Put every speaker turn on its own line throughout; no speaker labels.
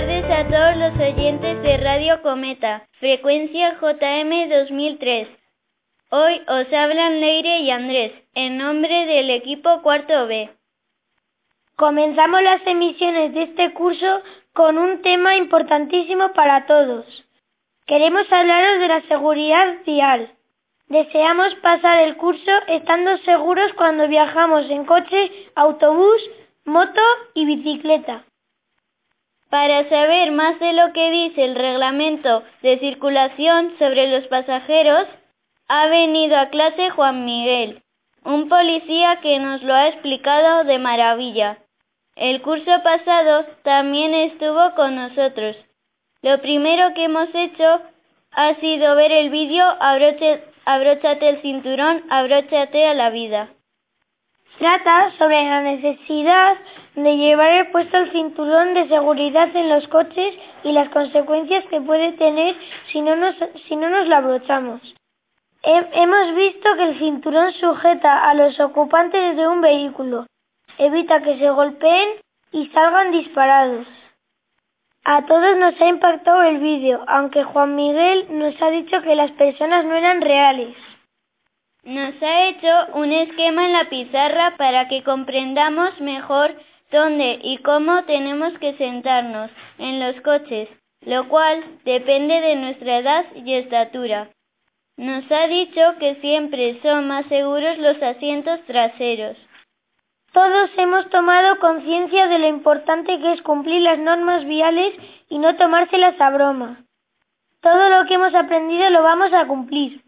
tardes a todos los oyentes de Radio Cometa, frecuencia JM 2003. Hoy os hablan Leire y Andrés, en nombre del equipo cuarto B.
Comenzamos las emisiones de este curso con un tema importantísimo para todos. Queremos hablaros de la seguridad vial. Deseamos pasar el curso estando seguros cuando viajamos en coche, autobús, moto y bicicleta.
Para saber más de lo que dice el reglamento de circulación sobre los pasajeros, ha venido a clase Juan Miguel, un policía que nos lo ha explicado de maravilla. El curso pasado también estuvo con nosotros. Lo primero que hemos hecho ha sido ver el vídeo Abróchate el cinturón, abróchate a la vida.
Trata sobre la necesidad de llevar puesto el cinturón de seguridad en los coches y las consecuencias que puede tener si no nos, si no nos lo abrochamos. hemos visto que el cinturón sujeta a los ocupantes de un vehículo, evita que se golpeen y salgan disparados. A todos nos ha impactado el vídeo, aunque Juan Miguel nos ha dicho que las personas no eran reales.
Nos ha hecho un esquema en la pizarra para que comprendamos mejor dónde y cómo tenemos que sentarnos en los coches, lo cual depende de nuestra edad y estatura. Nos ha dicho que siempre son más seguros los asientos traseros.
Todos hemos tomado conciencia de lo importante que es cumplir las normas viales y no tomárselas a broma. Todo lo que hemos aprendido lo vamos a cumplir.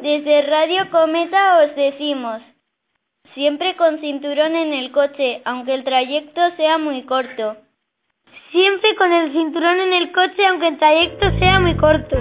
Desde Radio Cometa os decimos, siempre con cinturón en el coche, aunque el trayecto sea muy corto.
Siempre con el cinturón en el coche, aunque el trayecto sea muy corto.